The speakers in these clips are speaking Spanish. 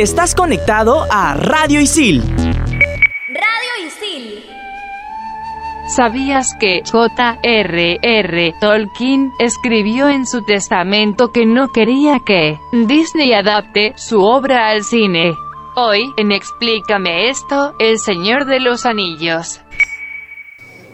Estás conectado a Radio Isil. Radio Isil. ¿Sabías que J.R.R. Tolkien escribió en su testamento que no quería que Disney adapte su obra al cine? Hoy, en Explícame esto, El Señor de los Anillos.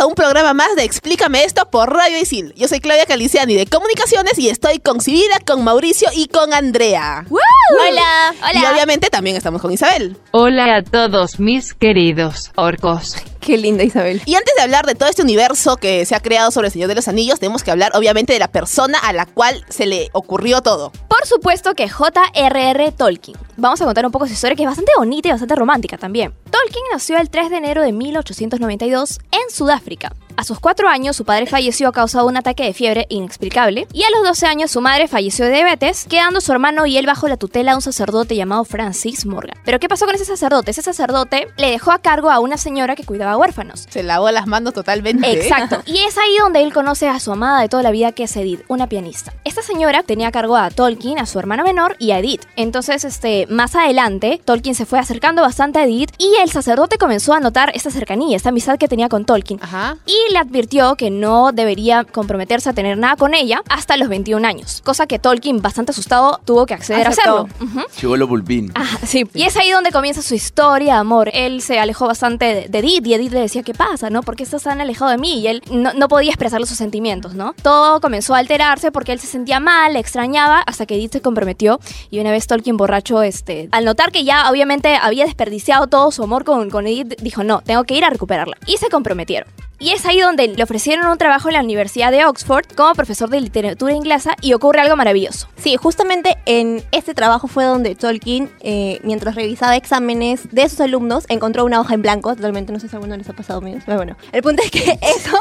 A un programa más de Explícame esto por Radio Isil. Yo soy Claudia Caliciani de Comunicaciones y estoy con Sibila, con Mauricio y con Andrea. Hola. Y Hola. obviamente también estamos con Isabel. Hola a todos mis queridos orcos. Qué linda Isabel. Y antes de hablar de todo este universo que se ha creado sobre el Señor de los Anillos, tenemos que hablar obviamente de la persona a la cual se le ocurrió todo. Por supuesto que J.R.R. Tolkien. Vamos a contar un poco su historia que es bastante bonita y bastante romántica también. Tolkien nació el 3 de enero de 1892 en Sudáfrica. A sus 4 años su padre falleció a causa de un ataque de fiebre inexplicable y a los 12 años su madre falleció de diabetes, quedando su hermano y él bajo la tutela de un sacerdote llamado Francis Morgan. Pero ¿qué pasó con ese sacerdote? Ese sacerdote le dejó a cargo a una señora que cuidaba huérfanos. Se lavó las manos totalmente. Exacto. Y es ahí donde él conoce a su amada de toda la vida, que es Edith, una pianista. Esta señora tenía a cargo a Tolkien, a su hermana menor y a Edith. Entonces, este, más adelante, Tolkien se fue acercando bastante a Edith y el sacerdote comenzó a notar esta cercanía, esta amistad que tenía con Tolkien. Ajá. Y le advirtió que no debería comprometerse a tener nada con ella hasta los 21 años. Cosa que Tolkien, bastante asustado, tuvo que acceder Aceptó. a hacerlo. Ujú. Llegó lo pulpín. Ah, sí. Y es ahí donde comienza su historia, amor. Él se alejó bastante de, de Edith y Edith le decía, ¿qué pasa, no? ¿Por qué estás tan alejado de mí? Y él no, no podía expresarle sus sentimientos, ¿no? Todo comenzó a alterarse porque él se sentía mal, le extrañaba, hasta que Edith se comprometió. Y una vez Tolkien borracho, este, al notar que ya obviamente había desperdiciado todo su amor con, con Edith, dijo, no, tengo que ir a recuperarla. Y se comprometieron. Y es ahí donde le ofrecieron un trabajo en la Universidad de Oxford como profesor de literatura inglesa y ocurre algo maravilloso. Sí, justamente en este trabajo fue donde Tolkien, eh, mientras revisaba exámenes de sus alumnos, encontró una hoja en blanco. Totalmente, no sé si a alguno les ha pasado, amigos. Pero bueno, el punto es que eso,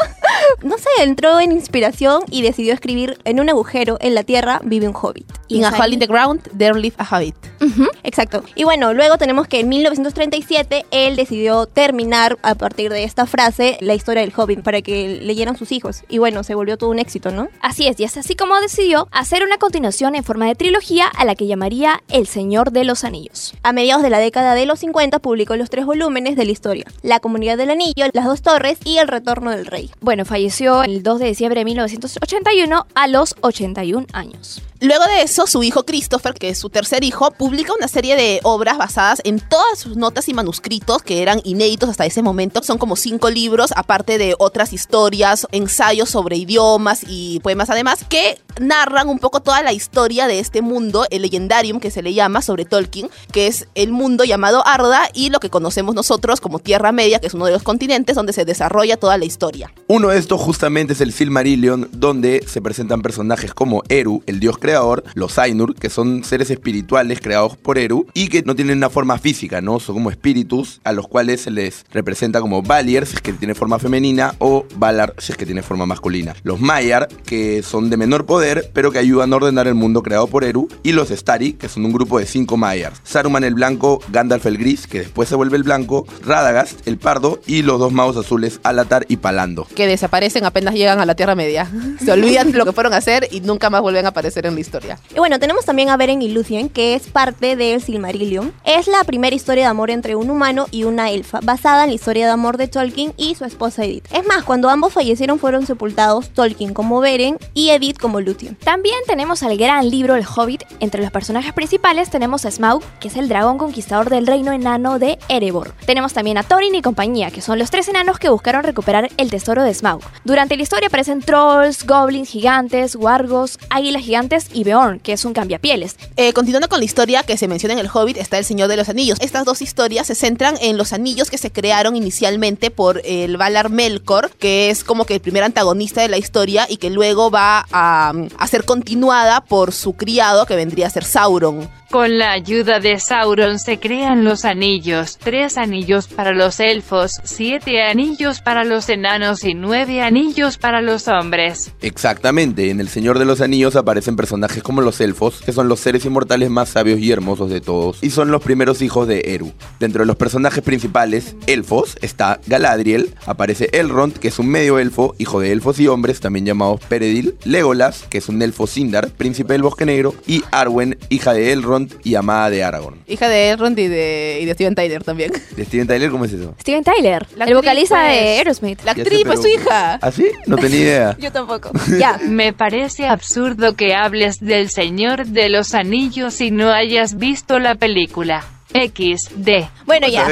no sé, entró en inspiración y decidió escribir en un agujero en la tierra vive un hobbit. In a hole in the ground, there live a hobbit. Exacto. Y bueno, luego tenemos que en 1937 él decidió terminar a partir de esta frase la historia del hobbit para que leyeran sus hijos. Y bueno, se volvió todo un éxito, ¿no? Así es, y es así como decidió hacer una continuación en forma de trilogía a la que llamaría El Señor de los Anillos. A mediados de la década de los 50 publicó los tres volúmenes de la historia: La Comunidad del Anillo, Las Dos Torres y El Retorno del Rey. Bueno, falleció el 2 de diciembre de 1981 a los 81 años. Luego de eso, su hijo Christopher, que es su tercer hijo, publica una serie de obras basadas en todas sus notas y manuscritos que eran inéditos hasta ese momento. Son como cinco libros, aparte de otras historias, ensayos sobre idiomas y poemas además, que narran un poco toda la historia de este mundo, el legendarium que se le llama sobre Tolkien, que es el mundo llamado Arda y lo que conocemos nosotros como Tierra Media, que es uno de los continentes donde se desarrolla toda la historia. Uno de estos justamente es el Silmarillion, donde se presentan personajes como Eru, el dios creador, los Ainur, que son seres espirituales creados por Eru y que no tienen una forma física, ¿no? Son como espíritus a los cuales se les representa como Valier, si es que tiene forma femenina, o Valar, si es que tiene forma masculina. Los Maiar, que son de menor poder, pero que ayudan a ordenar el mundo creado por Eru, y los Stari, que son un grupo de cinco Maiars. Saruman el blanco, Gandalf el gris, que después se vuelve el blanco, Radagast el pardo, y los dos magos azules, Alatar y Palando. que desaparecen apenas llegan a la Tierra Media. Se olvidan lo que fueron a hacer y nunca más vuelven a aparecer en la historia. Y bueno, tenemos también a Beren y Lucien, que es parte del Silmarillion. Es la primera historia de amor entre un humano y una elfa, basada en la historia de amor de Tolkien y su esposa Edith. Es más, cuando ambos fallecieron fueron sepultados Tolkien como Beren y Edith como Lucien. Lúthien. También tenemos al gran libro El Hobbit. Entre los personajes principales tenemos a Smaug, que es el dragón conquistador del reino enano de Erebor. Tenemos también a Thorin y compañía, que son los tres enanos que buscaron recuperar el tesoro de Smaug. Durante la historia aparecen trolls, goblins gigantes, wargos, águilas gigantes y Beorn, que es un cambiapieles. Eh, continuando con la historia que se menciona en El Hobbit, está El Señor de los Anillos. Estas dos historias se centran en los anillos que se crearon inicialmente por el Valar Melkor, que es como que el primer antagonista de la historia y que luego va a, a ser continuada por su criado, que vendría a ser Sauron. Con la ayuda de Sauron se crean los anillos, tres anillos para los elfos, siete anillos para los enanos y nueve anillos para los hombres. Exactamente, en El Señor de los Anillos aparecen personajes como los elfos, que son los seres inmortales más sabios y hermosos de todos, y son los primeros hijos de Eru. Dentro de los personajes principales, elfos, está Galadriel, aparece Elrond, que es un medio elfo, hijo de elfos y hombres, también llamados Peredil, Legolas, que es un elfo Sindar, príncipe del Bosque Negro, y Arwen, hija de Elrond y amada de Aragorn. Hija de Elrond y de, y de Steven Tyler también. ¿De Steven Tyler cómo es eso? Steven Tyler, La el vocalista pues. de Aerosmith. La actriz, pues su hija. ¿Ah, sí? No tenía idea. Yo tampoco. Ya, Me parece absurdo que hables del Señor de los Anillos y no hayas visto la película. XD. Bueno, ya.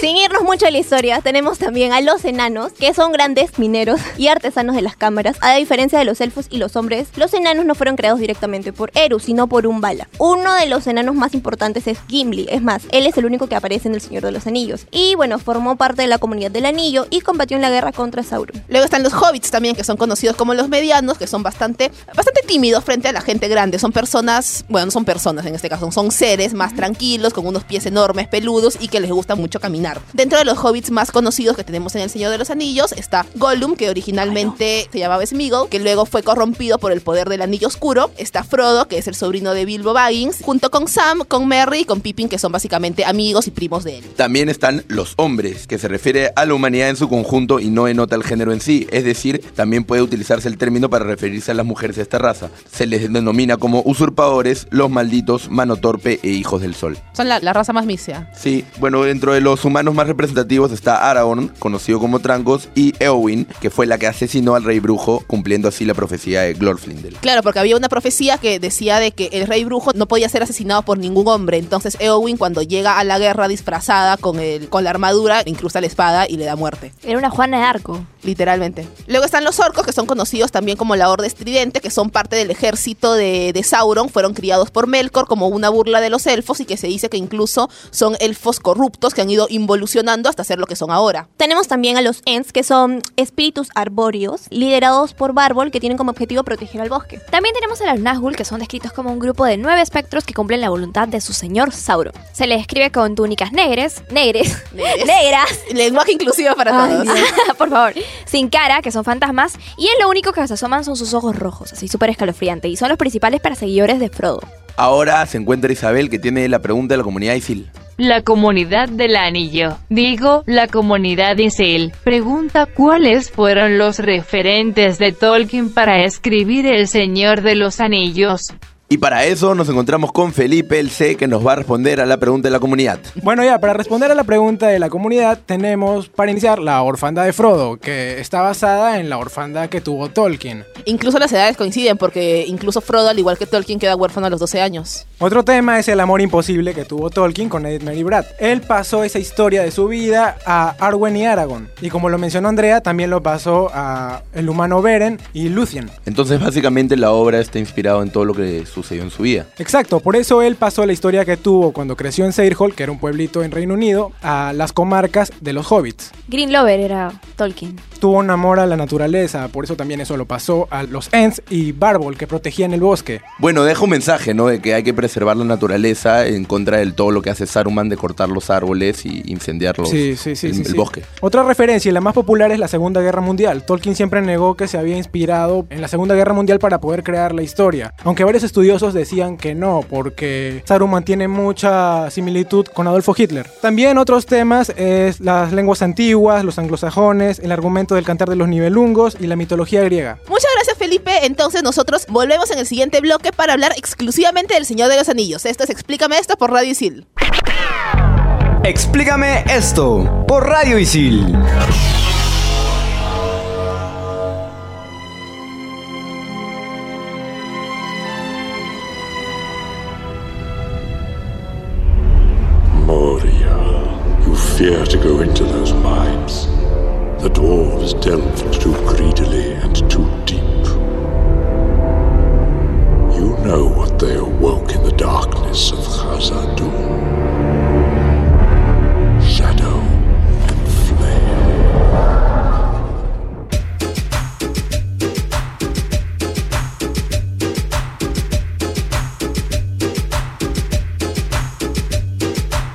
Sin irnos mucho a la historia, tenemos también a los enanos, que son grandes mineros y artesanos de las cámaras. A diferencia de los elfos y los hombres, los enanos no fueron creados directamente por Eru, sino por un bala. Uno de los enanos más importantes es Gimli. Es más, él es el único que aparece en El Señor de los Anillos. Y bueno, formó parte de la comunidad del anillo y combatió en la guerra contra Sauron. Luego están los hobbits también, que son conocidos como los medianos, que son bastante, bastante tímidos frente a la gente grande. Son personas, bueno, no son personas en este caso, son seres más tranquilos, con unos pies enormes, peludos y que les gusta mucho caminar. Dentro de los hobbits más conocidos que tenemos en El Señor de los Anillos está Gollum, que originalmente se llamaba Smeagol, que luego fue corrompido por el poder del Anillo Oscuro. Está Frodo, que es el sobrino de Bilbo Baggins, junto con Sam, con Merry y con Pippin, que son básicamente amigos y primos de él. También están los hombres, que se refiere a la humanidad en su conjunto y no denota el género en sí. Es decir, también puede utilizarse el término para referirse a las mujeres de esta raza. Se les denomina como usurpadores, los malditos, mano torpe e hijos del sol. Son la, la raza más misia. Sí, bueno, dentro de los humanos más representativos está Aragorn, conocido como Trancos, y Eowyn, que fue la que asesinó al rey brujo, cumpliendo así la profecía de Glorfindel. Claro, porque había una profecía que decía de que el rey brujo no podía ser asesinado por ningún hombre. Entonces Eowyn cuando llega a la guerra disfrazada con, el, con la armadura, le incrusta la espada y le da muerte. era una Juana de Arco. Literalmente. Luego están los orcos, que son conocidos también como la Horda Estridente, que son parte del ejército de, de Sauron. Fueron criados por Melkor como una burla de los elfos y que se dice que incluso son elfos corruptos que han ido involucionando hasta ser lo que son ahora. Tenemos también a los Ents, que son espíritus arbóreos, liderados por Barbol, que tienen como objetivo proteger al bosque. También tenemos a los Nazgûl, que son descritos como un grupo de nueve espectros que cumplen la voluntad de su señor Sauron. Se les describe con túnicas negres, negres, Negres. negras, Lenguaje inclusivo para Ay, todos. Por favor, sin cara, que son fantasmas, y él lo único que se asoman son sus ojos rojos, así súper escalofriante, y son los principales perseguidores de Frodo. Ahora se encuentra Isabel, que tiene la pregunta de la comunidad Isil. La comunidad del anillo. Digo, la comunidad Isil. Pregunta cuáles fueron los referentes de Tolkien para escribir El Señor de los Anillos. Y para eso nos encontramos con Felipe, el C, que nos va a responder a la pregunta de la comunidad. Bueno, ya, para responder a la pregunta de la comunidad, tenemos para iniciar la orfandad de Frodo, que está basada en la orfandad que tuvo Tolkien. Incluso las edades coinciden porque incluso Frodo, al igual que Tolkien, queda huérfano a los 12 años. Otro tema es el amor imposible que tuvo Tolkien con Edith Mary Brad. Él pasó esa historia de su vida a Arwen y Aragorn. Y como lo mencionó Andrea, también lo pasó a el humano Beren y Luthien. Entonces, básicamente, la obra está inspirada en todo lo que sucedió en su vida. Exacto, por eso él pasó la historia que tuvo cuando creció en Seirhol, que era un pueblito en Reino Unido, a las comarcas de los hobbits. Green Lover era Tolkien. Tuvo un amor a la naturaleza, por eso también eso lo pasó a los Ents y Barbol, que protegían el bosque. Bueno, deja un mensaje, ¿no? De que hay que preservar la naturaleza en contra del todo lo que hace Saruman de cortar los árboles y. Sí, sí, sí, el, sí, el sí. bosque. Otra referencia y la más popular es la Segunda Guerra Mundial. Tolkien siempre negó que se había inspirado en la Segunda Guerra Mundial para poder crear la historia, aunque varios estudiosos decían que no, porque Saruman tiene mucha similitud con Adolfo Hitler. También otros temas es las lenguas antiguas, los anglosajones, el argumento del cantar de los nivelungos y la mitología griega. Muchas gracias, Felipe. Entonces, nosotros volvemos en el siguiente bloque para hablar exclusivamente del Señor de los Anillos. Esto es Explícame esto por Radio Isil. Explícame esto por Radio Isil.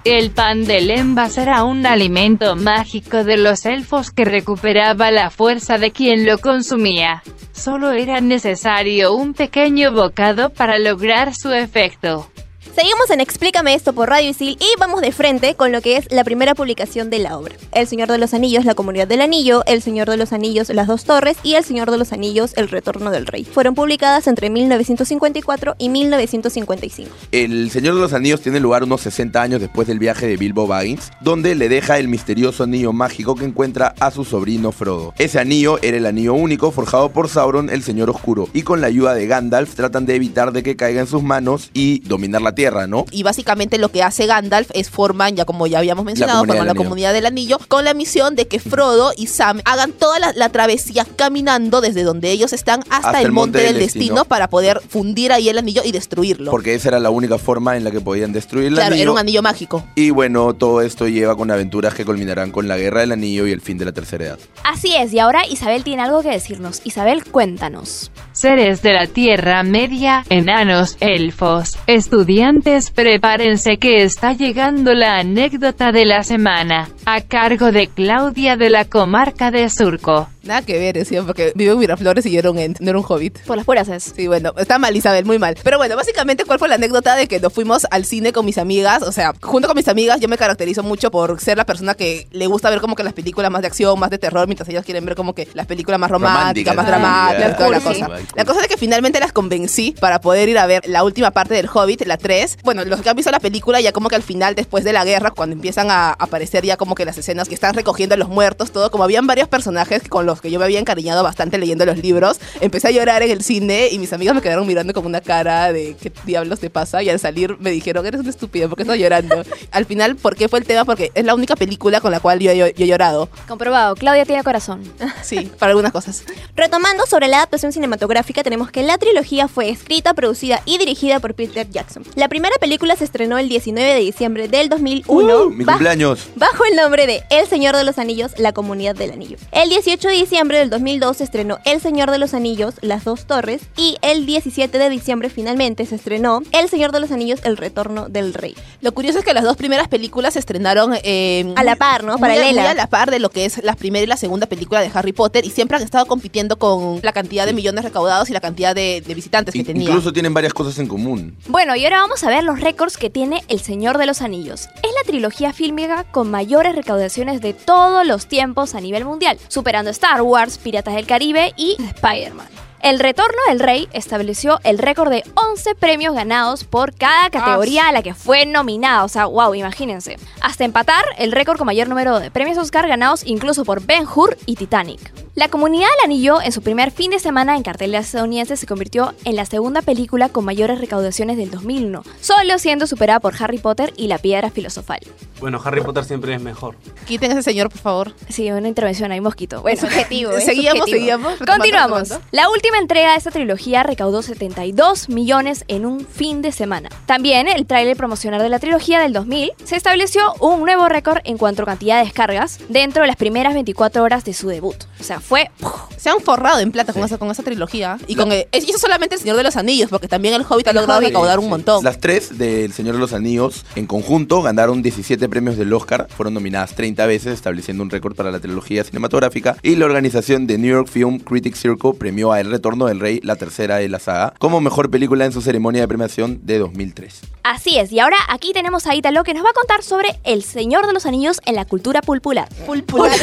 El pan de Lemba era un alimento mágico de los elfos que recuperaba la fuerza de quien lo consumía. Solo era necesario un pequeño bocado para lograr su efecto. Seguimos en Explícame esto por Radio Isil y vamos de frente con lo que es la primera publicación de la obra. El Señor de los Anillos, La Comunidad del Anillo, El Señor de los Anillos, Las Dos Torres y El Señor de los Anillos, El Retorno del Rey. Fueron publicadas entre 1954 y 1955. El Señor de los Anillos tiene lugar unos 60 años después del viaje de Bilbo Baggins, donde le deja el misterioso anillo mágico que encuentra a su sobrino Frodo. Ese anillo era el anillo único forjado por Sauron, el Señor Oscuro, y con la ayuda de Gandalf tratan de evitar de que caiga en sus manos y dominar la Tierra, ¿no? Y básicamente lo que hace Gandalf es forman, ya como ya habíamos mencionado, Comunidad forman la comunidad del anillo con la misión de que Frodo y Sam hagan toda la, la travesía caminando desde donde ellos están hasta, el monte, del destino. para poder fundir ahí el anillo y destruirlo. Porque esa era la única forma en la que podían destruir el claro, anillo. era un anillo mágico. Y bueno, todo esto lleva con aventuras que culminarán con la Guerra del Anillo y el fin de la Tercera Edad. Así es, y ahora Isabel tiene algo que decirnos. Isabel, cuéntanos. Seres de la Tierra Media, enanos, elfos, estudiantes, prepárense que está llegando la anécdota de la semana, a cargo de Claudia de la comarca de Surco. Nada que ver, decía, porque vive en Miraflores y yo era un ent, no era un hobbit. Por las puras es. Sí, bueno, está mal Isabel, muy mal. Pero bueno, básicamente, ¿cuál fue la anécdota de que nos fuimos al cine con mis amigas? O sea, junto con mis amigas, yo me caracterizo mucho por ser la persona que le gusta ver como que las películas más de acción, más de terror, mientras ellas quieren ver como que las películas más románticas, más dramáticas, toda la cosa. La cosa es que finalmente las convencí para poder ir a ver la última parte del Hobbit, la 3. Bueno, los que han visto la película ya como que al final, después de la guerra, cuando empiezan a aparecer ya como que las escenas que están recogiendo a los muertos, todo, como habían varios personajes con los que yo me había encariñado bastante leyendo los libros, empecé a llorar en el cine y mis amigas me quedaron mirando con una cara de qué diablos te pasa y al salir me dijeron, eres un estúpido, ¿por qué estás llorando? al final, ¿por qué fue el tema? Porque es la única película con la cual yo, yo- yo he llorado. Comprobado, Claudia tiene corazón. Sí, para algunas cosas. Retomando sobre la adaptación cinematográfica, tenemos que la trilogía fue escrita, producida y dirigida por Peter Jackson. La primera película se estrenó el 19 de diciembre del 2001 Uh, mi bajo- cumpleaños. bajo el nombre de El Señor de los Anillos, la Comunidad del Anillo. El 18 de diciembre del 2002 se estrenó El Señor de los Anillos, Las Dos Torres y el 17 de diciembre finalmente se estrenó El Señor de los Anillos, El Retorno del Rey. Lo curioso es que las dos primeras películas se estrenaron eh, A la par, ¿no? Paralela. muy a la par de lo que es la primera y la segunda película de Harry Potter y siempre han estado compitiendo con la cantidad de millones recaudados y la cantidad de, de visitantes que In- tenía. Incluso tienen varias cosas en común. Bueno, y ahora vamos a ver los récords que tiene El Señor de los Anillos. Es la trilogía fílmica con mayores recaudaciones de todos los tiempos a nivel mundial, superando Star Wars, Piratas del Caribe y Spider-Man. El Retorno del Rey estableció el récord de 11 premios ganados por cada categoría a la que fue nominada. O sea, wow, imagínense. Hasta empatar el récord con mayor número de premios Oscar ganados incluso por Ben Hur y Titanic. La Comunidad del Anillo, en su primer fin de semana en cartelera estadounidense, se convirtió en la segunda película con mayores recaudaciones del 2001, solo siendo superada por Harry Potter y la Piedra Filosofal. Bueno, Harry Potter siempre es mejor. Quiten a ese señor, por favor. Sí, una intervención ahí, mosquito. Bueno, Es subjetivo, es seguíamos, subjetivo. seguíamos. retomando, Continuamos. retomando. La última entrega de esta trilogía recaudó 72 millones en un fin de semana. También el tráiler promocional de la trilogía del 2000 se estableció un nuevo récord en cuanto a cantidad de descargas dentro de las primeras 24 horas de su debut. O sea, fue Se han forrado en plata con, esa, con esa trilogía. Y con el- y eso solamente el Señor de los Anillos, porque también el Hobbit ha logrado Hobbit. recaudar un montón. Las tres del Señor de los Anillos en conjunto ganaron 17 premios del Oscar, fueron nominadas 30 veces, estableciendo un récord para la trilogía cinematográfica. Y la organización de New York Film Critics Circle premió a El Retorno del Rey, la tercera de la saga, como mejor película en su ceremonia de premiación de 2003. Así es, y ahora aquí tenemos a Italo que nos va a contar sobre El Señor de los Anillos en la cultura pulpular. Pulpular.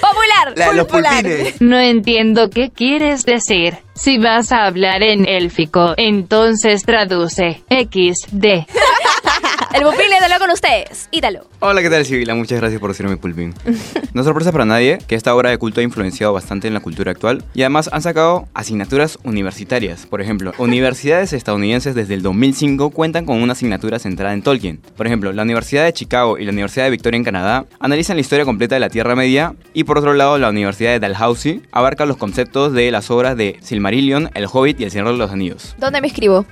¡Popular! La de los Pulpines. No entiendo qué quieres decir. Si vas a hablar en élfico, entonces traduce XD. El pupil de con ustedes. Ítalo. Hola, ¿qué tal, Sibila? Muchas gracias por decirme pulpín. No es sorpresa para nadie que esta obra de culto ha influenciado bastante en la cultura actual y además han sacado asignaturas universitarias. Por ejemplo, universidades estadounidenses desde el 2005 cuentan con una asignatura centrada en Tolkien. Por ejemplo, la Universidad de Chicago y la Universidad de Victoria en Canadá analizan la historia completa de la Tierra Media y por otro lado la Universidad de Dalhousie abarca los conceptos de las obras de Silmarillion, El Hobbit y El Señor de los Anillos. ¿Dónde me escribo?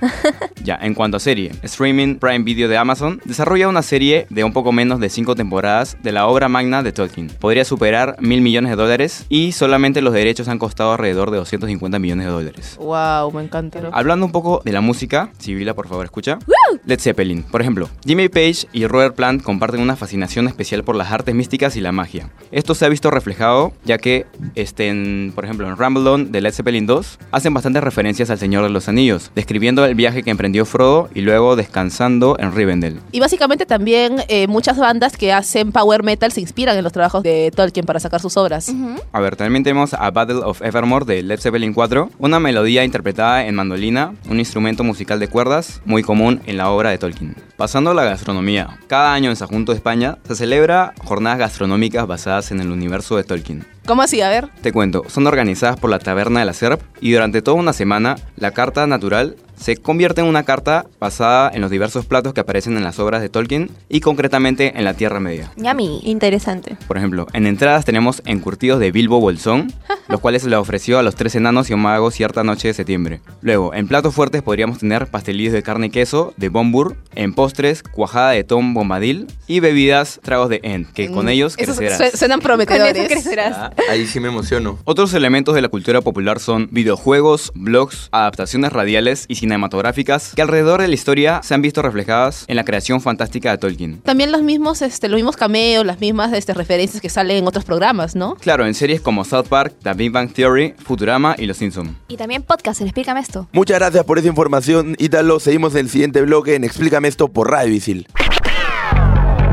Ya, en cuanto a serie, streaming Prime Video de Amazon desarrolla una serie de un poco menos de 5 temporadas de la obra magna de Tolkien. Podría superar mil millones de dólares y solamente los derechos han costado alrededor de 250 millones de dólares. Wow, me encanta. Hablando un poco de la música, Sibila, por favor, escucha. Led Zeppelin, por ejemplo. Jimmy Page y Robert Plant comparten una fascinación especial por las artes místicas y la magia. Esto se ha visto reflejado ya que, este, en, por ejemplo, en Rumble On de Led Zeppelin 2, hacen bastantes referencias al Señor de los Anillos, describiendo el viaje que emprendió Frodo y luego descansando en Rivendell. Y básicamente también eh, muchas bandas que hacen power metal se inspiran en los trabajos de Tolkien para sacar sus obras. A ver, también tenemos a Battle of Evermore de Led Zeppelin 4, una melodía interpretada en mandolina, un instrumento musical de cuerdas muy común en la obra de Tolkien. Pasando a la gastronomía, cada año en Sajunto, España, se celebra jornadas gastronómicas basadas en el universo de Tolkien. ¿Cómo así? A ver. Te cuento, son organizadas por la Taberna de la Serp y durante toda una semana la carta natural se convierte en una carta basada en los diversos platos que aparecen en las obras de Tolkien y concretamente en la Tierra Media. Yummy. Interesante. Por ejemplo, en entradas tenemos encurtidos de Bilbo Bolsón, los cuales se le ofreció a los tres enanos y un mago cierta noche de septiembre. Luego, en platos fuertes podríamos tener pastelillos de carne y queso de Bombur, en postres, cuajada de Tom Bombadil y bebidas, tragos de End, que con Mm, ellos esos crecerás. su- suenan prometedores. Ah. Ahí sí me emociono. Otros elementos de la cultura popular son videojuegos, blogs, adaptaciones radiales y cinematográficas que alrededor de la historia se han visto reflejadas en la creación fantástica de Tolkien. También los mismos, este, los mismos cameos, las mismas este, referencias que salen en otros programas, ¿no? Claro, en series como South Park, The Big Bang Theory, Futurama y Los Simpson. Y también podcast en Explícame esto. Muchas gracias por esa información, Ítalo. Seguimos en el siguiente bloque en Explícame esto por Radio Visil.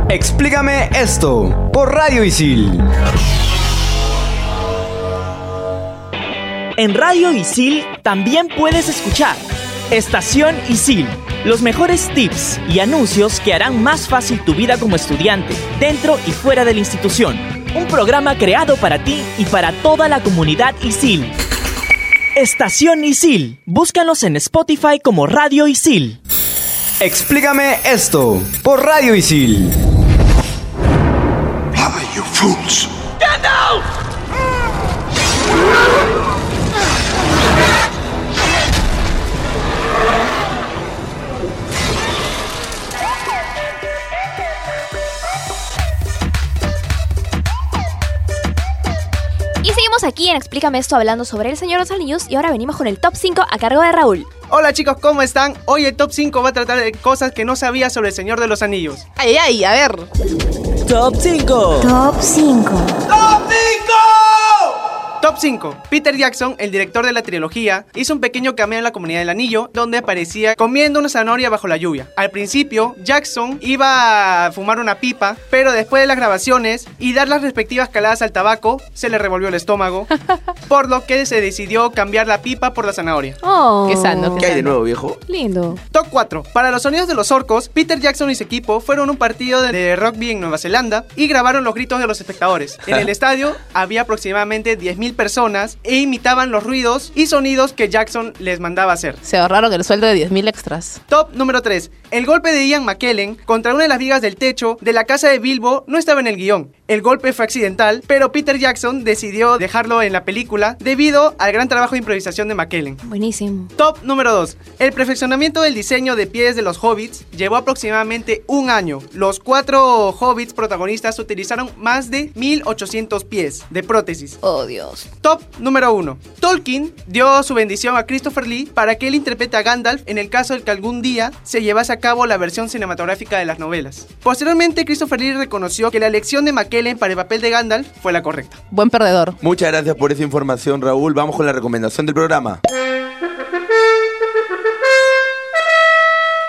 Explícame esto por Radio Isil. En Radio Isil también puedes escuchar Estación Isil, los mejores tips y anuncios que harán más fácil tu vida como estudiante, dentro y fuera de la institución. Un programa creado para ti y para toda la comunidad Isil. Estación Isil, búscanos en Spotify como Radio Isil. Explícame esto por Radio Isil. You fools! Y seguimos aquí en Explícame esto hablando sobre el Señor de los Anillos y ahora venimos con el top 5 a cargo de Raúl. Hola chicos, ¿cómo están? Hoy el top 5 va a tratar de cosas que no sabía sobre el Señor de los Anillos. Ay, ay, a ver. Top 5. Top 5. Top 5. Peter Jackson, el director de la trilogía, hizo un pequeño cameo en la comunidad del anillo donde aparecía comiendo una zanahoria bajo la lluvia. Al principio, Jackson iba a fumar una pipa, pero después de las grabaciones y dar las respectivas caladas al tabaco, se le revolvió el estómago, por lo que se decidió cambiar la pipa por la zanahoria. Oh, Qué sano, ¿Qué hay de nuevo, viejo? Lindo. Top 4. Para los sonidos de los orcos, Peter Jackson y su equipo fueron a un partido de- de rugby en Nueva Zelanda y grabaron los gritos de los espectadores. En el estadio había aproximadamente 10.000 personas e imitaban los ruidos y sonidos que Jackson les mandaba hacer. Se ahorraron el sueldo de 10.000 extras. Top número 3. El golpe de Ian McKellen contra una de las vigas del techo de la casa de Bilbo no estaba en el guion. El golpe fue accidental, pero Peter Jackson decidió dejarlo en la película debido al gran trabajo de improvisación de McKellen. Buenísimo. Top número 2. El perfeccionamiento del diseño de pies de los hobbits llevó aproximadamente un año. Los cuatro hobbits protagonistas utilizaron más de 1800 pies de prótesis. Oh, Dios. Top número 1. Tolkien dio su bendición a Christopher Lee para que él interprete a Gandalf en el caso de que algún día se llevase a cabo la versión cinematográfica de las novelas. Posteriormente, Christopher Lee reconoció que la elección de McKellen para el papel de Gandalf fue la correcta. Buen perdedor. Muchas gracias por esa información, Raúl. Vamos con la recomendación del programa.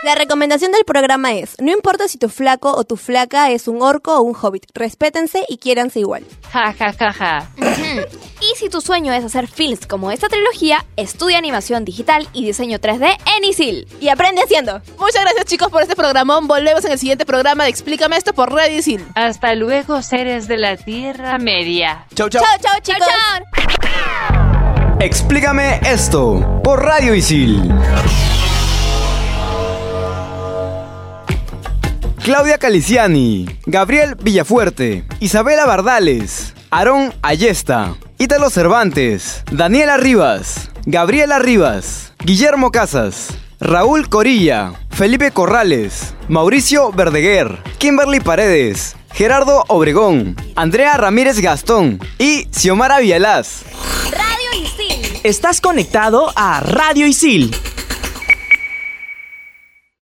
La recomendación del programa es, no importa si tu flaco o tu flaca es un orco o un hobbit, respétense y quiéranse igual. Ja, ja, ja, ja. Y si tu sueño es hacer films como esta trilogía, estudia animación digital y diseño 3D en ISIL. Y aprende haciendo. Muchas gracias chicos por este programón. Volvemos en el siguiente programa de Explícame esto por Radio Isil. Hasta luego, seres de la Tierra Media. Chau, chau. Chao, chao, chicos. Explícame esto por Radio Isil. Claudia Caliciani, Gabriel Villafuerte, Isabela Bardales, Aarón Ayesta, Ítalo Cervantes, Daniela Rivas, Gabriela Rivas, Guillermo Casas, Raúl Corilla, Felipe Corrales, Mauricio Verdeguer, Kimberly Paredes, Gerardo Obregón, Andrea Ramírez Gastón y Xiomara Vialaz. Radio Isil. Estás conectado a Radio Isil